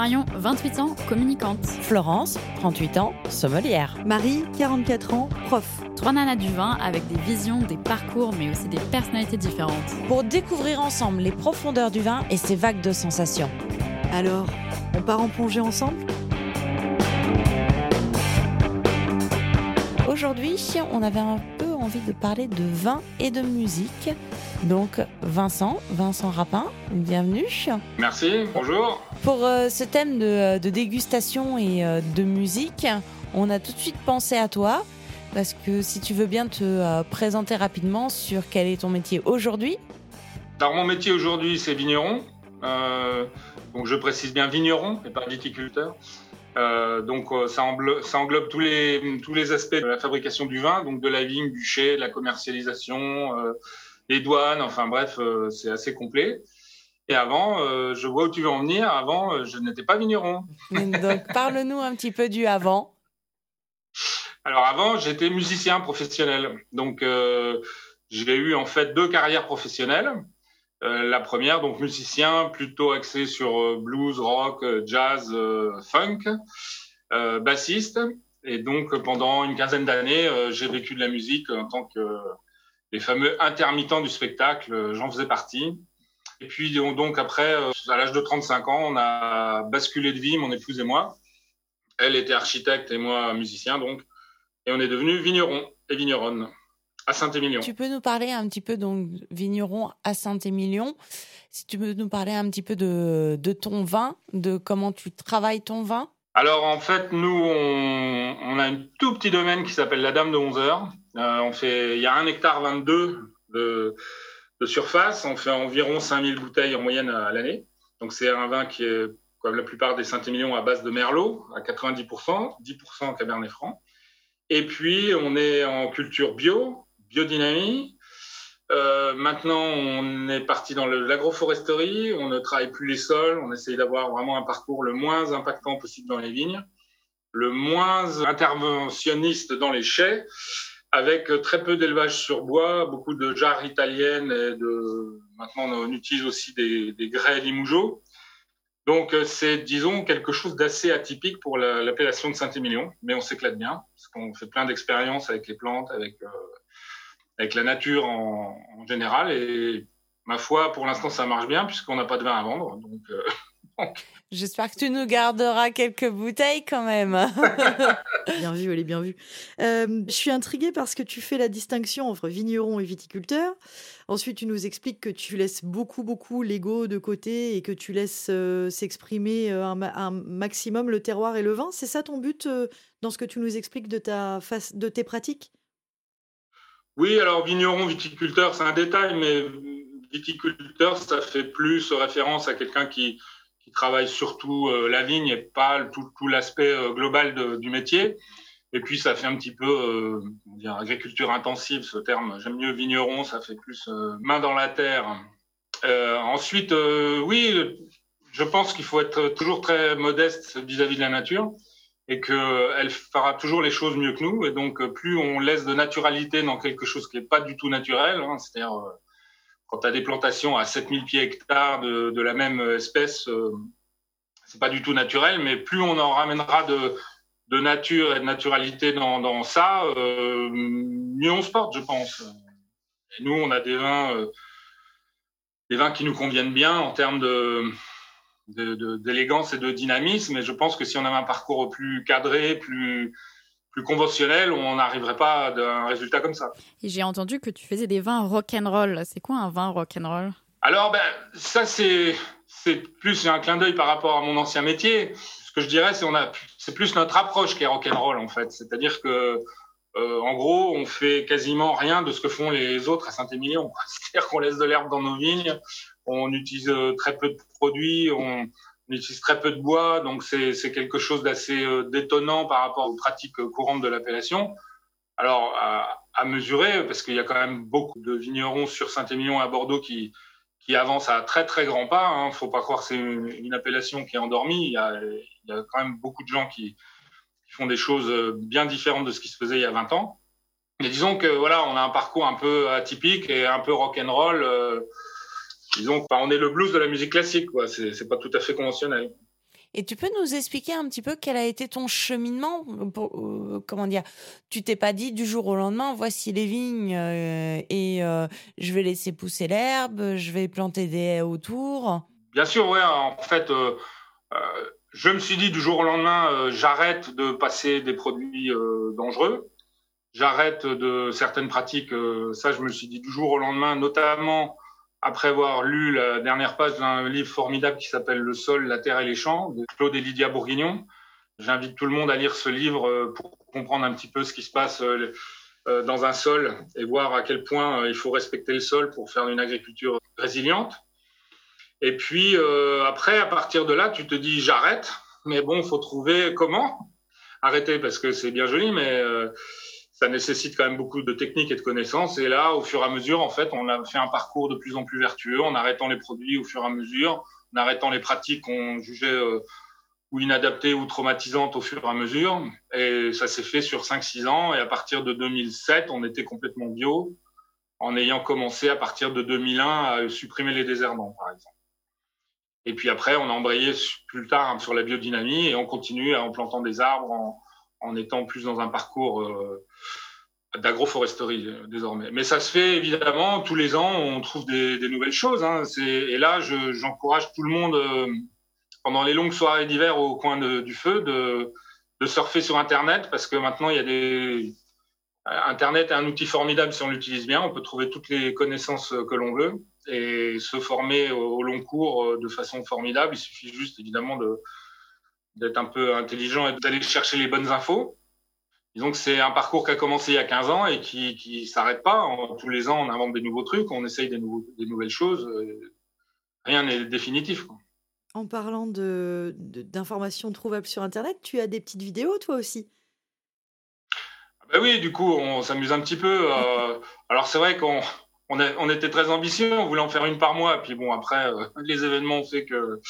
Marion, 28 ans, communicante. Florence, 38 ans, sommelière. Marie, 44 ans, prof. Trois nanas du vin avec des visions, des parcours, mais aussi des personnalités différentes. Pour découvrir ensemble les profondeurs du vin et ses vagues de sensations. Alors, on part en plongée ensemble? Aujourd'hui, on avait un peu envie de parler de vin et de musique. Donc, Vincent, Vincent Rapin, bienvenue. Merci, bonjour. Pour euh, ce thème de, de dégustation et euh, de musique, on a tout de suite pensé à toi. Parce que si tu veux bien te euh, présenter rapidement sur quel est ton métier aujourd'hui. Alors, mon métier aujourd'hui, c'est vigneron. Euh, donc, je précise bien vigneron et pas viticulteur. Euh, donc euh, ça englobe, ça englobe, tous les tous les aspects de la fabrication du vin, donc de la vigne, du chai, de la commercialisation, euh, les douanes, enfin bref, euh, c'est assez complet. Et avant, euh, je vois où tu veux en venir. Avant, je n'étais pas vigneron. Donc parle-nous un petit peu du avant. Alors avant, j'étais musicien professionnel. Donc j'ai eu en fait deux carrières professionnelles. Euh, la première, donc musicien, plutôt axé sur euh, blues, rock, euh, jazz, funk, bassiste. Et donc pendant une quinzaine d'années, j'ai vécu de la musique en tant que les fameux intermittents du spectacle. J'en faisais partie. Et puis donc après, à l'âge de 35 ans, on a basculé de vie, mon épouse et moi. Elle était architecte et moi musicien, donc. Et on est devenus vignerons et vigneronnes à Saint-Émilion. Tu peux nous parler un petit peu, donc, vigneron à Saint-Émilion. Si tu peux nous parler un petit peu de, de, ton vin, de comment tu travailles ton vin? Alors, en fait, nous, on, on a un tout petit domaine qui s'appelle la Dame de 11 heures. Euh, on fait, il y a un hectare 22 de, surface. On fait environ 5000 bouteilles en moyenne à, à l'année. Donc, c'est un vin qui est, comme la plupart des Saint-Émilion, à base de Merlot, à 90%, 10% Cabernet Franc. Et puis, on est en culture bio, biodynamie. Euh, maintenant, on est parti dans l'agroforesterie. On ne travaille plus les sols. On essaye d'avoir vraiment un parcours le moins impactant possible dans les vignes, le moins interventionniste dans les chais, avec très peu d'élevage sur bois, beaucoup de jarres italiennes et de. Maintenant, on utilise aussi des, des grès Limougeot. Donc, c'est, disons, quelque chose d'assez atypique pour l'appellation de Saint-Émilion, mais on s'éclate bien, parce qu'on fait plein d'expériences avec les plantes, avec euh, avec la nature en, en, général. Et ma foi, pour l'instant, ça marche bien puisqu'on n'a pas de vin à vendre. Donc, euh, J'espère que tu nous garderas quelques bouteilles quand même. bien vu, elle est bien vue. Euh, je suis intriguée parce que tu fais la distinction entre vigneron et viticulteur. Ensuite, tu nous expliques que tu laisses beaucoup, beaucoup l'ego de côté et que tu laisses euh, s'exprimer euh, un, un, maximum le terroir et le vin. C'est ça ton but euh, dans ce que tu nous expliques de, ta face, de tes pratiques? Oui, alors vigneron, viticulteur, c'est un détail, mais viticulteur, ça fait plus référence à quelqu'un qui, travaille surtout euh, la vigne et pas tout, l'aspect euh, global du métier. Et puis ça fait un petit peu euh, agriculture intensive, ce terme. J'aime mieux vigneron, ça fait plus main dans la terre. Ensuite, oui, je pense qu'il faut être toujours très modeste vis-à-vis -vis de la nature et qu'elle fera toujours les choses mieux que nous. Et donc, plus on laisse de naturalité dans quelque chose qui n'est pas du tout naturel, hein, c'est-à-dire quand tu as des plantations à 7000 pieds hectares de, la même espèce, euh, c'est pas du tout naturel, mais plus on en ramènera de, nature et de naturalité dans, ça, euh, mieux on se porte, je pense. Et nous, on a des vins, euh, des vins qui nous conviennent bien en termes d'élégance et de dynamisme. Et je pense que si on avait un parcours plus cadré, plus, plus conventionnel, on n'arriverait pas à un résultat comme ça. Et j'ai entendu que tu faisais des vins rock'n'roll. C'est quoi un vin rock'n'roll? Alors, ben, ça, c'est, c'est plus un clin d'œil par rapport à mon ancien métier. Ce que je dirais, c'est on a, c'est plus notre approche qui est rock'n'roll, en fait. C'est-à-dire que, euh, en gros, on fait quasiment rien de ce que font les autres à Saint-Émilion. C'est-à-dire qu'on laisse de l'herbe dans nos vignes, on utilise très peu de produits, on, on utilise très peu de bois, donc c'est quelque chose d'assez euh, détonnant par rapport aux pratiques courantes de l'appellation. Alors, à, mesurer, parce qu'il y a quand même beaucoup de vignerons sur Saint-Émilion à Bordeaux qui, avancent à très très grands pas. Il hein. faut pas croire que c'est une, appellation qui est endormie. Il y, a, quand même beaucoup de gens qui, font des choses bien différentes de ce qui se faisait il y a 20 ans. Mais disons que voilà, on a un parcours un peu atypique et un peu rock'n'roll. Euh, disons qu'on est le blues de la musique classique, quoi. C'est pas tout à fait conventionnel. Et tu peux nous expliquer un petit peu quel a été ton cheminement pour, euh, Comment dire Tu t'es pas dit du jour au lendemain, voici les vignes euh, et euh, je vais laisser pousser l'herbe, je vais planter des haies autour Bien sûr, ouais. En fait, je me suis dit du jour au lendemain, j'arrête de passer des produits dangereux, j'arrête de certaines pratiques. ça, je me suis dit du jour au lendemain, notamment après avoir lu la dernière page d'un livre formidable qui s'appelle Le sol, la terre et les champs de Claude et Lydia Bourguignon. J'invite tout le monde à lire ce livre euh, pour comprendre un petit peu ce qui se passe euh, euh, dans un sol et voir à quel point il faut respecter le sol pour faire une agriculture résiliente. Et puis après, à partir de là, tu te dis j'arrête, mais bon, faut trouver comment arrêter parce que c'est bien joli, mais ça nécessite quand même beaucoup de techniques et de connaissances. Et là, au fur et à mesure, en fait, on a fait un parcours de plus en plus vertueux en arrêtant les produits au fur et à mesure, en arrêtant les pratiques qu'on jugeait euh, ou inadaptées ou traumatisantes au fur et à mesure. Et ça s'est fait sur 5-6 ans. Et à partir de 2007, on était complètement bio, en ayant commencé à partir de 2001 à supprimer les désherbants, par exemple. Et puis après, on a embrayé plus tard sur la biodynamie et on continue en plantant des arbres, en étant plus dans un parcours euh, d'agroforesterie euh, désormais. Mais ça se fait évidemment tous les ans, on trouve des, nouvelles choses. Hein. Et là, j'encourage tout le monde euh, pendant les longues soirées d'hiver au coin du feu de, surfer sur Internet parce que maintenant il y a Internet est un outil formidable si on l'utilise bien. On peut trouver toutes les connaissances que l'on veut et se former au long cours de façon formidable. Il suffit juste évidemment de d'être un peu intelligent et d'aller chercher les bonnes infos. Disons que c'est un parcours qui a commencé il y a 15 ans et qui qui s'arrête pas. tous les ans, on invente des nouveaux trucs, on essaye des, nouveaux, des nouvelles choses. Rien n'est définitif. En parlant de, d'informations trouvables sur Internet, tu as des petites vidéos toi aussi? Ben oui, du coup, on s'amuse un petit peu. Euh, alors c'est vrai qu'on on, on, était très ambitieux, on voulait en faire une par mois. Puis bon, après, euh, les événements ont fait que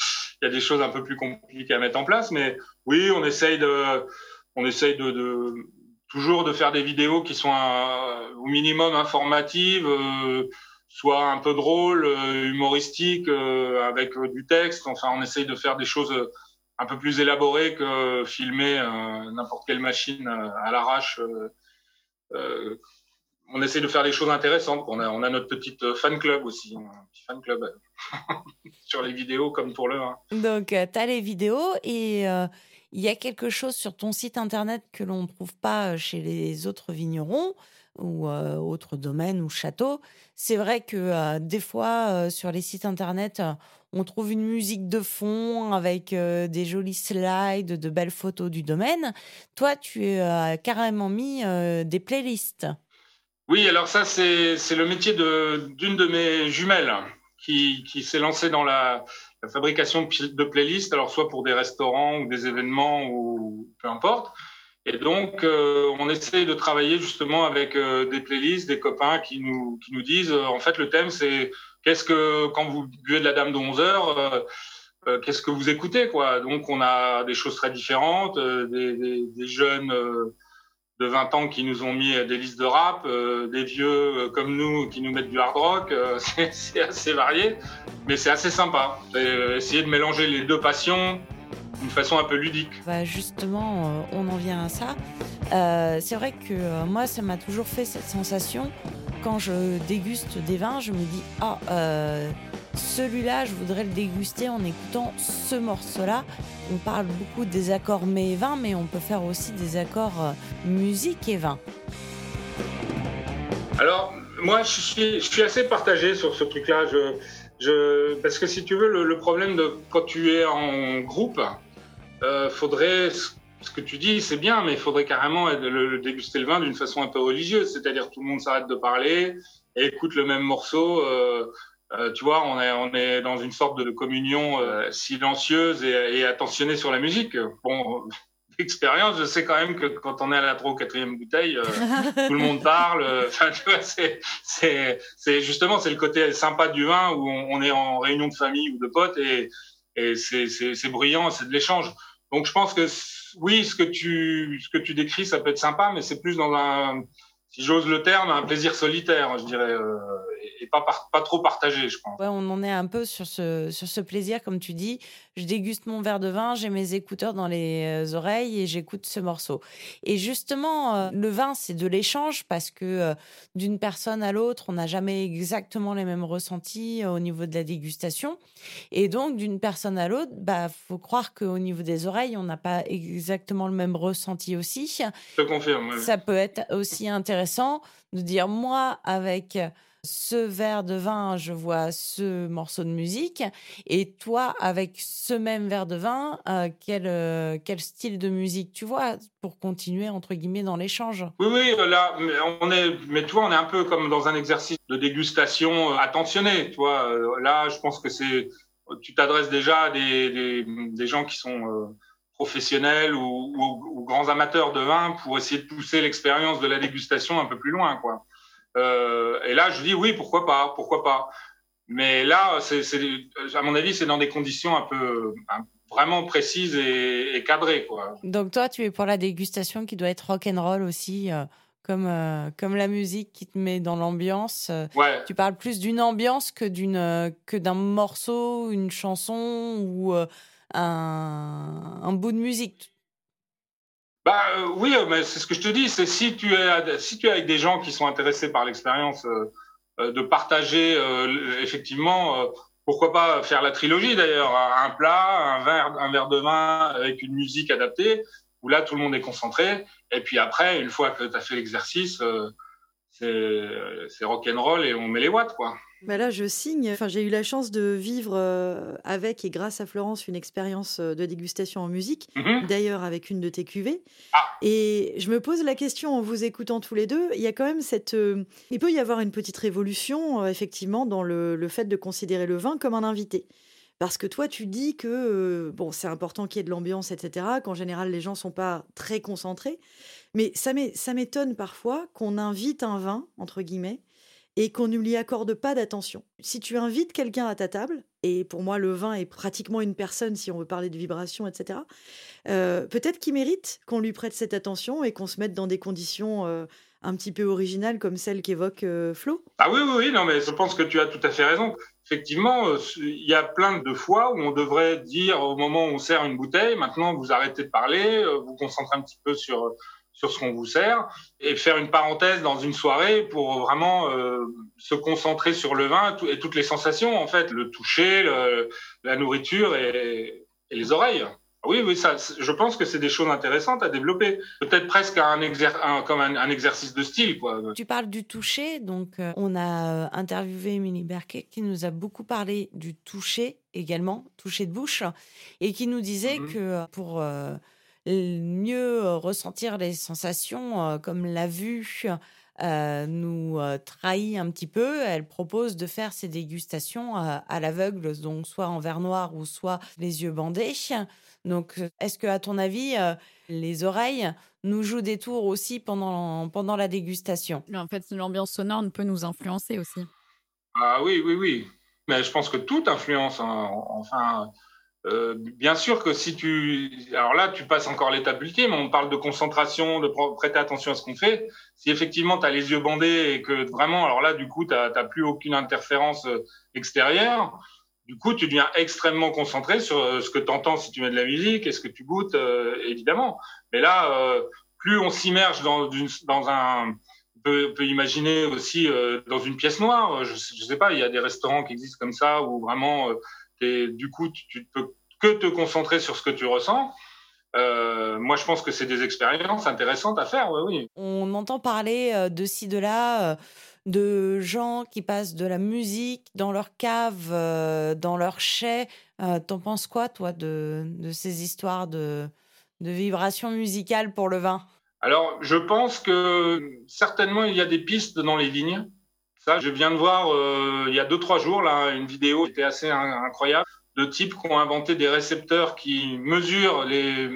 il y a des choses un peu plus compliquées à mettre en place, mais oui, on essaye de, on essaye de, de toujours de faire des vidéos qui sont au minimum informatives, euh, soit un peu drôles, euh, humoristiques, euh, avec du texte. Enfin, on essaye de faire des choses un peu plus élaborées que filmer n'importe quelle machine à l'arrache on essaie de faire des choses intéressantes. On a, notre petite euh, fan club aussi, un petit fan club sur les vidéos comme pour le. Donc, euh, tu as les vidéos et euh, il y a quelque chose sur ton site internet que l'on ne trouve pas chez les autres vignerons ou autres domaines ou châteaux. C'est vrai que des fois, sur les sites internet, on trouve une musique de fond avec des jolis slides, de belles photos du domaine. Toi, tu as carrément mis des playlists. Oui, alors ça, c'est le métier d'une de, mes jumelles qui, qui s'est lancée dans la, fabrication de playlists, alors soit pour des restaurants ou des événements ou peu importe. Et donc, euh, on essaie de travailler justement avec euh, des playlists, des copains qui nous, qui nous disent, euh, en fait, le thème, c'est qu'est-ce que, quand vous buvez de la Dame de 11 heures, qu'est-ce que vous écoutez, quoi. Donc, on a des choses très différentes, des, jeunes de 20 ans qui nous ont mis des listes de rap, euh, des vieux euh, comme nous qui nous mettent du hard rock, euh, c'est assez varié, mais c'est assez sympa. essayer de mélanger les deux passions d'une façon un peu ludique. Bah justement, on en vient à ça. c'est vrai que moi, ça m'a toujours fait cette sensation quand je déguste des vins, je me dis ah celui-là, je voudrais le déguster en écoutant ce morceau-là. On parle beaucoup des accords mets et vin, mais on peut faire aussi des accords euh, musique et vin. Alors, moi, je suis, assez partagé sur ce truc-là. Je, parce que si tu veux, le, problème de quand tu es en groupe, euh, faudrait ce que tu dis, c'est bien, mais il faudrait carrément le, déguster le vin d'une façon un peu religieuse, c'est-à-dire tout le monde s'arrête de parler et écoute le même morceau. Euh, euh, tu vois, on est, on est dans une sorte de communion euh, silencieuse et, et, attentionnée sur la musique. Bon, d'expérience, je sais quand même que quand on est à la trois ou quatrième bouteille, euh, tout le monde parle. Enfin, tu vois, c'est, c'est, c'est justement c'est le côté sympa du vin où on, on, est en réunion de famille ou de potes et, et c'est, c'est, c'est bruyant, c'est de l'échange. Donc je pense que oui, ce que tu, ce que tu décris, ça peut être sympa, mais c'est plus dans un, si j'ose le terme, un plaisir solitaire, je dirais. Et pas, pas trop partagé, je pense. Ouais, on en est un peu sur ce, sur ce plaisir, comme tu dis. Je déguste mon verre de vin, j'ai mes écouteurs dans les oreilles et j'écoute ce morceau. Et justement, le vin, c'est de l'échange parce que d'une personne à l'autre, on n'a jamais exactement les mêmes ressentis au niveau de la dégustation. Et donc, d'une personne à l'autre, bah, faut croire qu'au niveau des oreilles, on n'a pas exactement le même ressenti aussi. Je confirme. Ça peut être aussi intéressant de dire moi avec ce verre de vin, je vois ce morceau de musique, et toi avec ce même verre de vin, euh, quel, euh, quel style de musique tu vois pour continuer entre guillemets dans l'échange? Oui, oui, là, on est, mais toi, on est un peu comme dans un exercice de dégustation euh, attentionné, tu. Là, je pense que c'est, tu t'adresses déjà à des, des, gens qui sont professionnels ou, ou, grands amateurs de vin pour essayer de pousser l'expérience de la dégustation un peu plus loin, quoi. Euh, et là, je dis oui, pourquoi pas, pourquoi pas. Mais là, c'est, à mon avis, c'est dans des conditions un peu vraiment précises et, cadrées, quoi. Donc toi, tu es pour la dégustation qui doit être rock and roll aussi. Euh, comme, euh, comme la musique qui te met dans l'ambiance. Ouais. Tu parles plus d'une ambiance que d'une que d'un morceau, une chanson ou un, bout de musique. Bah euh, oui, euh, mais c'est ce que je te dis. C'est si tu es si tu es avec des gens qui sont intéressés par l'expérience euh, de partager effectivement. pourquoi pas faire la trilogie d'ailleurs, un plat, un verre, un verre de vin avec une musique adaptée, où là tout le monde est concentré. Et puis après, une fois que tu as fait l'exercice, c'est rock'n'roll et on met les watts quoi. Bah là, je signe. Enfin, j'ai eu la chance de vivre euh, avec et grâce à Florence une expérience euh, de dégustation en musique, mhm. d'ailleurs avec une de tes cuvées. Ah. Et je me pose la question en vous écoutant tous les deux. Il y a quand même cette. Euh, il peut y avoir une petite révolution, effectivement, dans le, le, fait de considérer le vin comme un invité. Parce que toi, tu dis que bon, c'est important qu'il y ait de l'ambiance, etc. Qu'en général, les gens sont pas très concentrés. Mais ça m'étonne parfois qu'on invite un vin, entre guillemets, et qu'on ne lui accorde pas d'attention. Si tu invites quelqu'un à ta table, et pour moi le vin est pratiquement une personne si on veut parler de vibration, etc., euh, peut-être qu'il mérite qu'on lui prête cette attention et qu'on se mette dans des conditions euh, un petit peu originales comme celles qu'évoque euh, Flo. Ah oui, oui, oui, non, mais je pense que tu as tout à fait raison. Effectivement, il y a plein de fois où on devrait dire au moment où on sert une bouteille, maintenant vous arrêtez de parler, vous concentrez un petit peu sur sur ce qu'on vous sert et faire une parenthèse dans une soirée pour vraiment euh, se concentrer sur le vin et toutes les sensations en fait, le toucher, la nourriture et, les oreilles. Oui, oui, ça, je pense que c'est des choses intéressantes à développer. Peut-être presque un, un comme un, exercice de style, quoi. Tu parles du toucher, donc euh, on a euh, interviewé Émilie Berquet qui nous a beaucoup parlé du toucher également, toucher de bouche, et qui nous disait mm-hmm. que pour mieux ressentir les sensations comme la vue nous trahit un petit peu. Elle propose de faire ces dégustations à l'aveugle, donc soit en verre noir ou soit les yeux bandés. Donc, est-ce que, à ton avis, les oreilles nous jouent des tours aussi pendant, pendant la dégustation? En fait, l'ambiance sonore peut nous influencer aussi. Ah oui, oui, oui. Mais je pense que tout influence. Hein. Enfin, euh, bien sûr que si tu, alors là, tu passes encore l'étape ultime. On parle de concentration, de prêter attention à ce qu'on fait. Si effectivement tu as les yeux bandés et que vraiment, alors là, du coup, tu n'as plus aucune interférence euh, extérieure. Du coup, tu deviens extrêmement concentré sur euh, ce que tu entends si tu mets de la musique et ce que tu goûtes, évidemment. Mais là, plus on s'immerge dans, dans un, peut, peut, imaginer aussi dans une pièce noire. Je, je sais pas, il y a des restaurants qui existent comme ça où vraiment et du coup, tu, ne peux que te concentrer sur ce que tu ressens. Euh, moi, je pense que c'est des expériences intéressantes à faire, oui, oui. On entend parler euh, de ci, de là, euh, de gens qui passent de la musique dans leur cave, dans leur chai. T'en penses quoi, toi, de, de ces histoires de, de vibrations musicales pour le vin? Alors, je pense que certainement, il y a des pistes dans les vignes. Ça, je viens de voir euh, il y a deux trois jours là une vidéo qui était assez incroyable de types qui ont inventé des récepteurs qui mesurent les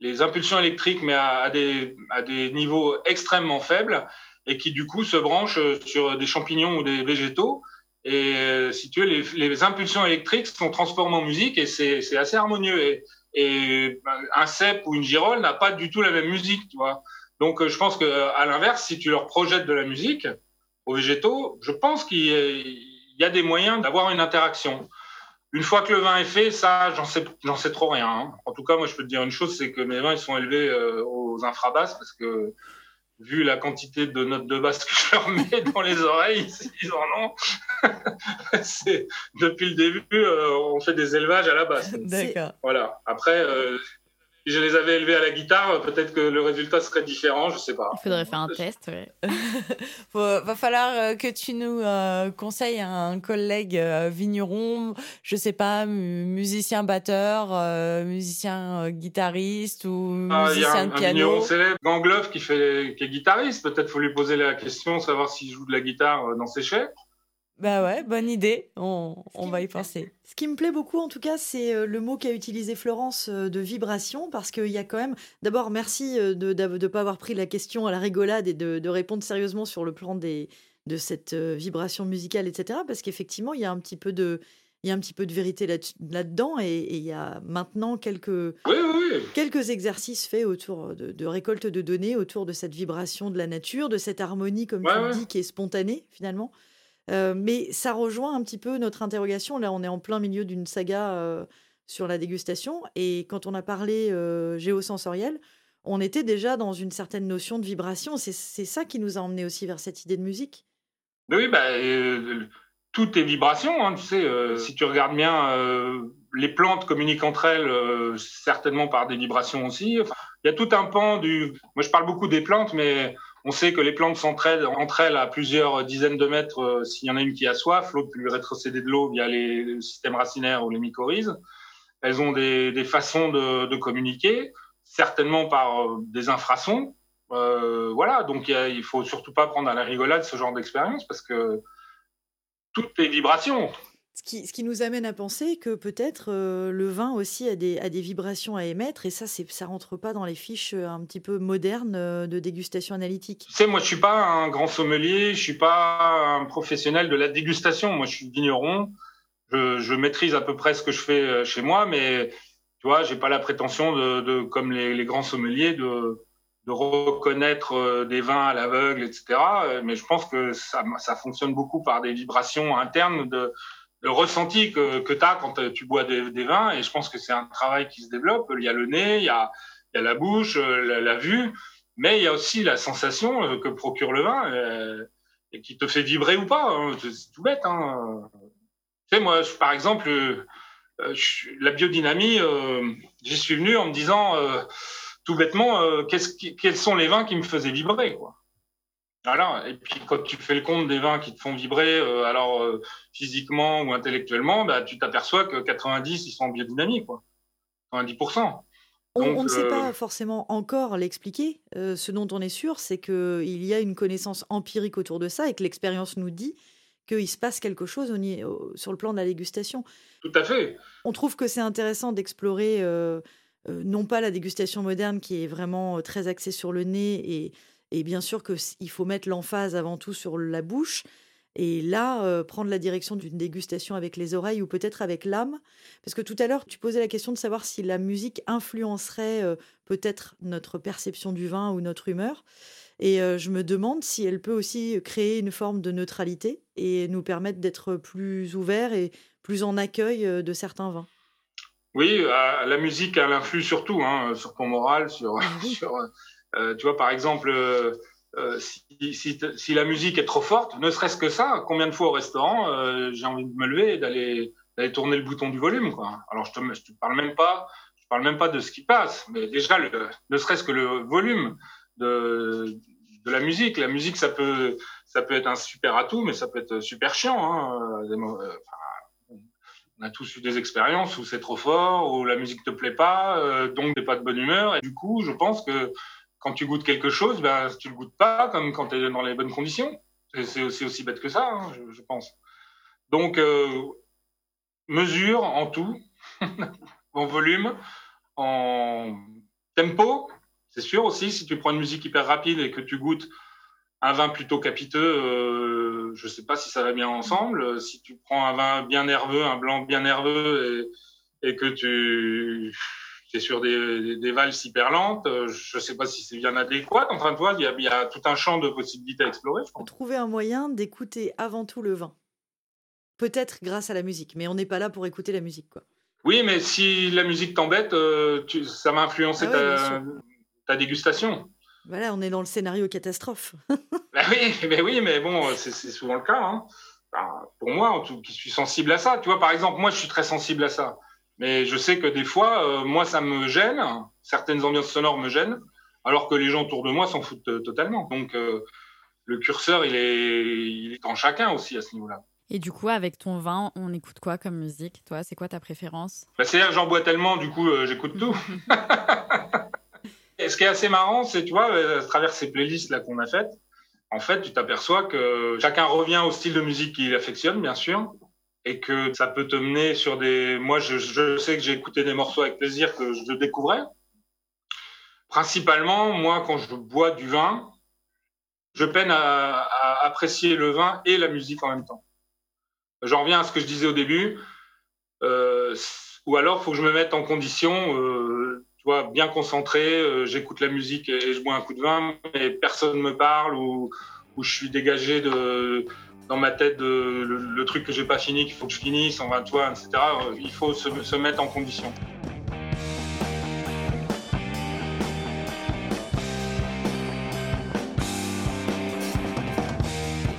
les impulsions électriques mais à, des à des niveaux extrêmement faibles et qui du coup se branchent sur des champignons ou des végétaux. Et euh, si tu veux les, les impulsions électriques sont transformées en musique et c'est c'est assez harmonieux. Et, et un cep ou une girole n'a pas du tout la même musique tu vois. Donc euh, je pense que à l'inverse si tu leur projettes de la musique aux végétaux, je pense qu'il y a des moyens d'avoir une interaction. Une fois que le vin est fait, ça, j'en sais, j'en sais trop rien. Hein. En tout cas, moi, je peux te dire une chose, c'est que mes vins, ils sont élevés euh, aux infrabasses parce que vu la quantité de notes de basse que je leur mets dans les oreilles, ils en ont. c'est, depuis le début, euh, on fait des élevages à la basse. D'accord. Voilà. Après, euh, si je les avais élevés à la guitare, peut-être que le résultat serait différent, je sais pas. Il faudrait faire un test, ouais. va falloir euh, que tu nous euh, conseilles un collègue euh, vigneron, je sais pas, musicien batteur, musicien guitariste ou ah, musicien de piano. Un vigneron célèbre, Gangloff, qui, fait, qui est guitariste. Peut-être faut lui poser la question, savoir s'il joue de la guitare dans ses chais. Bah ouais, bonne idée. On, on va y penser. Ce qui me plaît beaucoup, en tout cas, c'est euh, le mot qu'a utilisé Florence euh, de vibration, parce qu'il y a quand même. D'abord, merci euh, de ne pas avoir pris la question à la rigolade et de, de, répondre sérieusement sur le plan des, de cette vibration musicale, etc. Parce qu'effectivement, il y a un petit peu de. Il y a un petit peu de vérité là-dedans et, il y a maintenant quelques, oui, oui. quelques exercices faits autour de, de, récolte de données, autour de cette vibration de la nature, de cette harmonie, comme tu le dis, qui est spontanée finalement. Euh, mais ça rejoint un petit peu notre interrogation. Là, on est en plein milieu d'une saga euh, sur la dégustation. Et quand on a parlé euh, géosensoriel, on était déjà dans une certaine notion de vibration. C'est ça qui nous a emmené aussi vers cette idée de musique. Oui, bah, tout est vibration. Hein, tu sais, si tu regardes bien, les plantes communiquent entre elles certainement par des vibrations aussi. Il y a tout un pan du. Moi, je parle beaucoup des plantes, mais on sait que les plantes s'entraident entre elles à plusieurs dizaines de mètres euh, s'il y en a une qui a soif, l'autre peut lui rétrocéder de l'eau via les, systèmes racinaires ou les mycorhizes. Elles ont des, façons de, communiquer, certainement par euh, des infrasons. Euh, voilà, donc il, il faut surtout pas prendre à la rigolade ce genre d'expérience parce que toutes les vibrations. Ce qui, nous amène à penser que peut-être euh, le vin aussi a des, des, vibrations à émettre, et ça, ça rentre pas dans les fiches euh, un petit peu modernes euh, de dégustation analytique. Tu sais, moi, je suis pas un grand sommelier, je suis pas un professionnel de la dégustation. Moi, je suis vigneron, je, maîtrise à peu près ce que je fais chez moi, mais tu vois, j'ai pas la prétention de, comme les, grands sommeliers, de, de reconnaître des vins à l'aveugle, etc. Mais je pense que ça, ça fonctionne beaucoup par des vibrations internes de le ressenti que, que tu as quand tu bois des, des, vins. Et je pense que c'est un travail qui se développe. Il y a le nez, il y a, il y a la bouche, euh, la, vue, mais il y a aussi la sensation euh, que procure le vin euh, et qui te fait vibrer ou pas. Hein. C'est tout bête. Hein. Tu sais, moi, par exemple, la biodynamie, j'y suis venu en me disant tout bêtement, quels sont les vins qui me faisaient vibrer quoi. Voilà. Et puis quand tu fais le compte des vins qui te font vibrer, euh, alors euh, physiquement ou intellectuellement, bah, tu t'aperçois que 90 ils sont biodynamiques, quoi. 90%. on, ne sait euh, pas forcément encore l'expliquer. ce dont on est sûr, c'est qu'il y a une connaissance empirique autour de ça et que l'expérience nous dit qu'il se passe quelque chose au, sur le plan de la dégustation. Tout à fait. On trouve que c'est intéressant d'explorer non pas la dégustation moderne qui est vraiment très axée sur le nez et et bien sûr qu'il faut mettre l'emphase avant tout sur la bouche. Et là, euh, prendre la direction d'une dégustation avec les oreilles ou peut-être avec l'âme. Parce que tout à l'heure, tu posais la question de savoir si la musique influencerait euh, peut-être notre perception du vin ou notre humeur. Et euh, je me demande si elle peut aussi créer une forme de neutralité et nous permettre d'être plus ouverts et plus en accueil de certains vins. Oui, la musique, elle influe surtout hein, sur ton moral, sur, sur euh, tu vois, par exemple, euh, euh, si, si, la musique est trop forte, ne serait-ce que ça, combien de fois au restaurant j'ai envie de me lever et d'aller d'aller tourner le bouton du volume, quoi. Alors je te, je te parle même pas, je parle même pas de ce qui passe, mais déjà le, ne serait-ce que le volume de de la musique. La musique, ça peut ça peut être un super atout, mais ça peut être super chiant. Hein. on a tous eu des expériences où c'est trop fort, où la musique te plaît pas, donc t'es pas de bonne humeur. Et du coup, je pense que quand tu goûtes quelque chose, ben, tu le goûtes pas comme quand tu es dans les bonnes conditions. C'est aussi, bête que ça, hein, je, pense. Donc, euh, mesure en tout, en volume, en tempo. C'est sûr aussi, si tu prends une musique hyper rapide et que tu goûtes un vin plutôt capiteux, euh, je sais pas si ça va bien ensemble. Si tu prends un vin bien nerveux, un blanc bien nerveux et que tu c'est sur des, des, valses hyper lentes. Euh, je ne sais pas si c'est bien adéquat. Enfin, tu vois, il y, a, il y a tout un champ de possibilités à explorer. Je Trouver un moyen d'écouter avant tout le vin. Peut-être grâce à la musique, mais on n'est pas là pour écouter la musique, quoi. Oui, mais si la musique t'embête, euh, ça va influencer ah ta, ta, dégustation. Voilà, on est dans le scénario catastrophe. ben oui, mais oui, mais bon, c'est souvent le cas. Hein. pour moi, qui suis sensible à ça, tu vois, par exemple, moi, je suis très sensible à ça. Mais je sais que des fois, euh, moi, ça me gêne. Certaines ambiances sonores me gênent, alors que les gens autour de moi s'en foutent euh, totalement. Donc, euh, le curseur, il est, il est en chacun aussi à ce niveau-là. Et du coup, avec ton vin, on écoute quoi comme musique Toi, c'est quoi ta préférence? Bah, C'est-à-dire j'en bois tellement, du coup, j'écoute tout. Et ce qui est assez marrant, c'est, tu vois, à travers ces playlists là qu'on a faites, en fait, tu t'aperçois que chacun revient au style de musique qu'il affectionne, bien sûr et que ça peut te mener sur des. Moi, je, sais que j'ai écouté des morceaux avec plaisir que je découvrais. Principalement, moi, quand je bois du vin, je peine à, apprécier le vin et la musique en même temps. J'en reviens à ce que je disais au début. Euh, ou alors, faut que je me mette en condition, euh, tu vois, bien concentré. Euh, J'écoute la musique et, je bois un coup de vin, mais personne ne me parle ou, ou je suis dégagé de dans ma tête le, truc que j'ai pas fini, qu'il faut que je finisse, on va, toi, etc. Euh, il faut se, mettre en condition.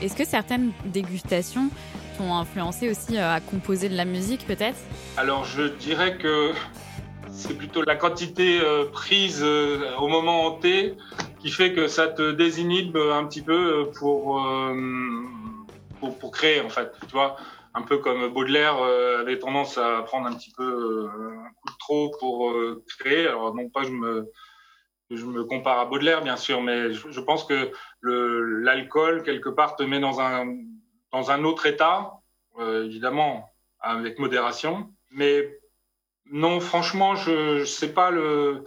Est-ce que certaines dégustations t'ont influencé aussi euh, à composer de la musique peut-être? Alors je dirais que c'est plutôt la quantité euh, prise au moment T qui fait que ça te désinhibe un petit peu pour pour, créer en fait. Tu vois, un peu comme Baudelaire euh, avait tendance à prendre un petit peu euh, trop pour euh, créer. Alors non pas je me je me compare à Baudelaire bien sûr, mais je, pense que l'alcool quelque part te met dans un dans un autre état, évidemment avec modération, mais non franchement je, je sais pas le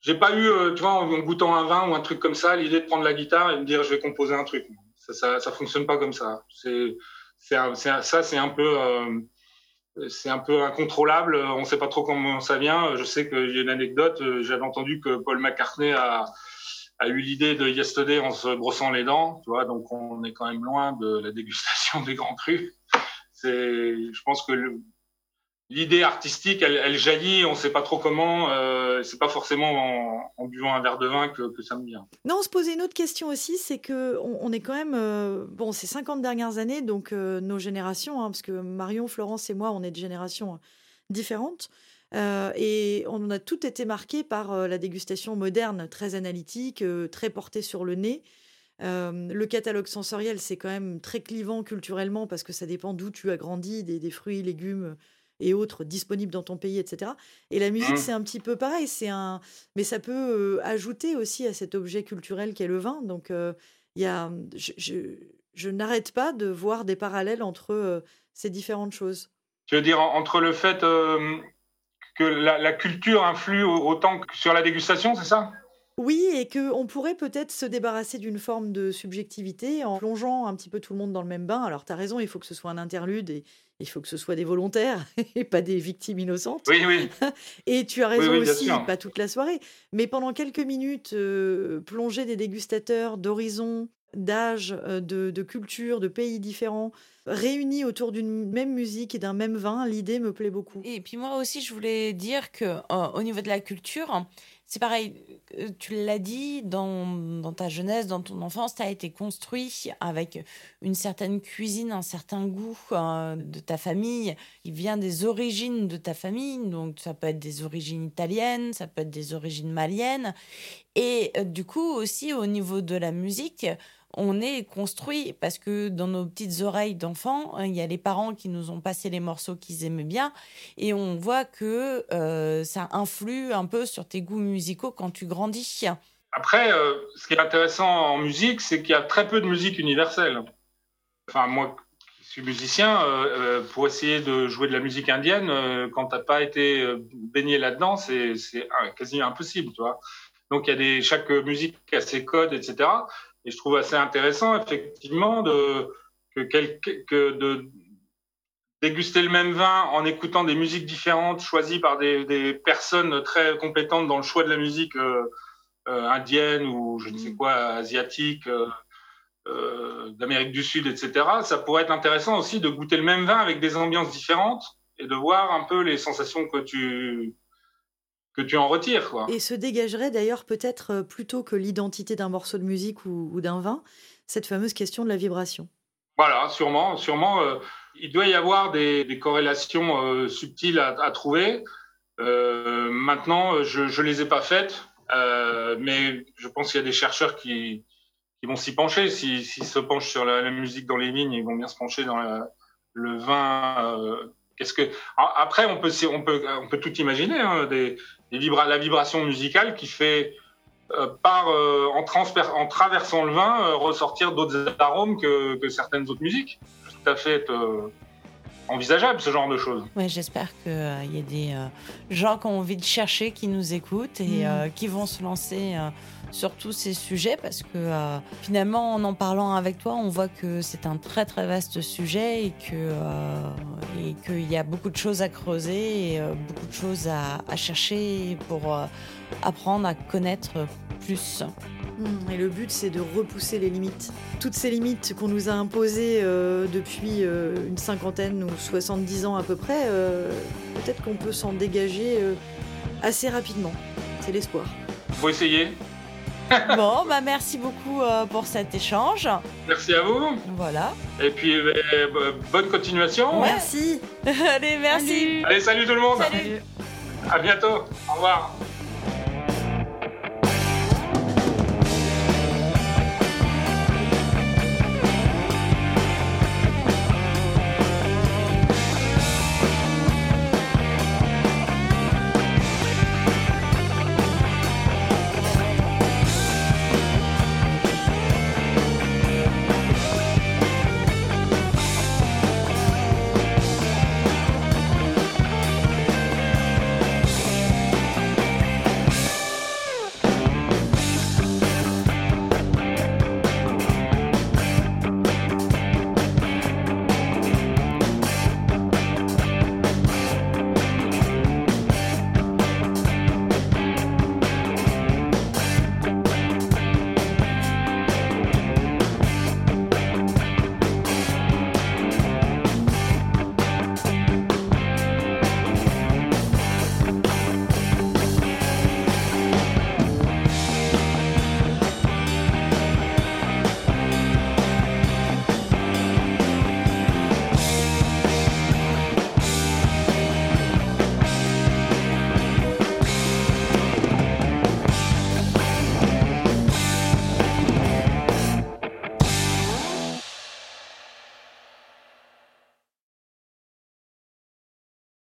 j'ai pas eu, tu vois, en goûtant un vin ou un truc comme ça, l'idée de prendre la guitare et de dire je vais composer un truc. Ça, ça, fonctionne pas comme ça. Ça, c'est un peu, euh, c'est un peu incontrôlable. On ne sait pas trop comment ça vient. Je sais y a une anecdote. J'avais entendu que Paul McCartney a, eu l'idée de Yesterday en se brossant les dents. Donc on est quand même loin de la dégustation des grands crus. Je pense que l'idée artistique, elle, jaillit, on ne sait pas trop comment. Euh, c'est pas forcément en, buvant un verre de vin que, ça me vient. Non, on se posait une autre question aussi, c'est que on, est quand même euh, bon, ces 50 dernières années, donc euh, nos générations, hein, parce que Marion, Florence et moi, on est de générations différentes. et on a tout été marqué par la dégustation moderne, très analytique, très portée sur le nez. le catalogue sensoriel, c'est quand même très clivant culturellement parce que ça dépend d'où tu as grandi, des fruits, légumes, et autres disponibles dans ton pays, etc. Et la musique, mmh. c'est un petit peu pareil. C'est un, mais ça peut ajouter aussi à cet objet culturel qu'est le vin. Donc, il y a, je, je, n'arrête pas de voir des parallèles entre ces différentes choses. Tu veux dire entre le fait que la, la, culture influe autant que sur la dégustation, c'est ça? Oui, et qu'on pourrait peut-être se débarrasser d'une forme de subjectivité en plongeant un petit peu tout le monde dans le même bain. Alors, tu as raison, il faut que ce soit un interlude et il faut que ce soit des volontaires et pas des victimes innocentes. Oui, oui. et tu as raison aussi, pas toute la soirée, mais pendant quelques minutes, euh, plonger des dégustateurs d'horizons, d'âge, euh, de, de culture, de pays différents, réunis autour d'une même musique et d'un même vin, l'idée me plaît beaucoup. Et puis moi aussi, je voulais dire que euh, au niveau de la culture, c'est pareil, euh, tu l'as dit, dans, dans, ta jeunesse, dans ton enfance, tu as été construit avec une certaine cuisine, un certain goût euh, de ta famille. Il vient des origines de ta famille, donc ça peut être des origines italiennes, ça peut être des origines maliennes. Et du coup, aussi au niveau de la musique, on est construit parce que dans nos petites oreilles d'enfants, hein, il y a les parents qui nous ont passé les morceaux qu'ils aimaient bien et on voit que euh, ça influe un peu sur tes goûts musicaux quand tu grandis. Après, euh, ce qui est intéressant en musique, c'est qu'il y a très peu de musique universelle. Enfin, moi, je suis musicien, euh, pour essayer de jouer de la musique indienne, quand tu n'as pas été baigné là-dedans, c'est quasi impossible, tu vois. Donc, il y a des, chaque musique a ses codes, etc. Et je trouve assez intéressant, effectivement, de, que, que de, déguster le même vin en écoutant des musiques différentes choisies par des, personnes très compétentes dans le choix de la musique euh, euh, indienne ou je ne sais mm. quoi, asiatique, euh, d'Amérique du Sud, etc. Ça pourrait être intéressant aussi de goûter le même vin avec des ambiances différentes et de voir un peu les sensations que tu que tu en retires. Quoi. Et se dégagerait d'ailleurs peut-être plutôt que l'identité d'un morceau de musique ou d'un vin, cette fameuse question de la vibration. Voilà, sûrement, sûrement. Euh, il doit y avoir des, corrélations euh, subtiles à, trouver. Euh, maintenant, je ne les ai pas faites, mais je pense qu'il y a des chercheurs qui, vont s'y pencher. S'ils se penchent sur la, musique dans les lignes, ils vont bien se pencher dans le vin. Qu'est-ce que après on peut on peut on peut tout imaginer hein, des, la vibration musicale qui fait euh, par, euh, en, en, traversant le vin, euh, ressortir d'autres arômes que, que, certaines autres musiques. C'est tout à fait envisageable, ce genre de choses. Ouais, j'espère qu'il y a des gens qui ont envie de chercher, qui nous écoutent et mm. qui vont se lancer sur tous ces sujets parce que finalement, en en parlant avec toi, on voit que c'est un très très vaste sujet et que et qu'il y a beaucoup de choses à creuser et beaucoup de choses à, à chercher pour apprendre à connaître plus. Hmm, et le but, c'est de repousser les limites. Toutes ces limites qu'on nous a imposées euh, depuis euh, une cinquantaine ou 70 ans à peu près, euh, peut-être qu'on peut, s'en dégager assez rapidement. C'est l'espoir. Faut essayer. bon, bah merci beaucoup pour cet échange. Merci à vous. Voilà. Et puis, bonne continuation. Merci. Allez, merci. Allez, salut tout le monde. Salut. À bientôt. Au revoir.